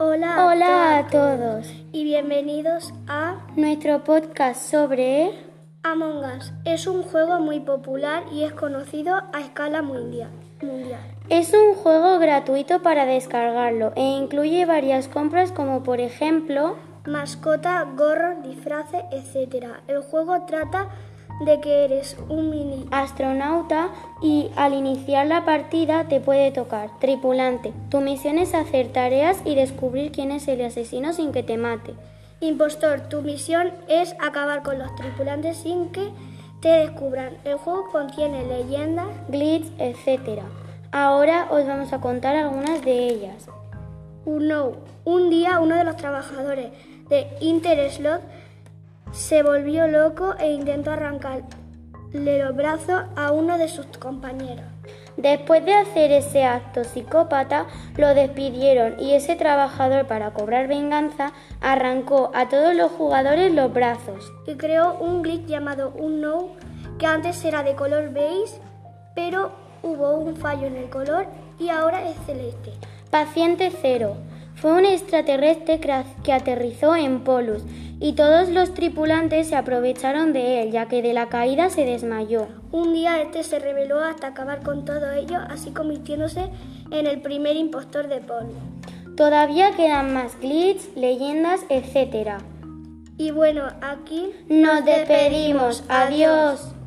Hola, Hola a todos y bienvenidos a nuestro podcast sobre Among Us. Es un juego muy popular y es conocido a escala mundial. mundial. Es un juego gratuito para descargarlo e incluye varias compras como por ejemplo Mascota, gorro, disfraces, etc. El juego trata de que eres un mini astronauta y al iniciar la partida te puede tocar tripulante. Tu misión es hacer tareas y descubrir quién es el asesino sin que te mate. Impostor, tu misión es acabar con los tripulantes sin que te descubran. El juego contiene leyendas, glitch, etc. Ahora os vamos a contar algunas de ellas. Uno, un día uno de los trabajadores de Interslot se volvió loco e intentó arrancarle los brazos a uno de sus compañeros. Después de hacer ese acto psicópata, lo despidieron y ese trabajador para cobrar venganza arrancó a todos los jugadores los brazos. Y creó un glitch llamado no que antes era de color beige, pero hubo un fallo en el color y ahora es celeste. Paciente Cero fue un extraterrestre que aterrizó en Polus y todos los tripulantes se aprovecharon de él, ya que de la caída se desmayó. Un día este se rebeló hasta acabar con todo ello, así convirtiéndose en el primer impostor de Polus. Todavía quedan más glitches, leyendas, etc. Y bueno, aquí nos despedimos. Adiós.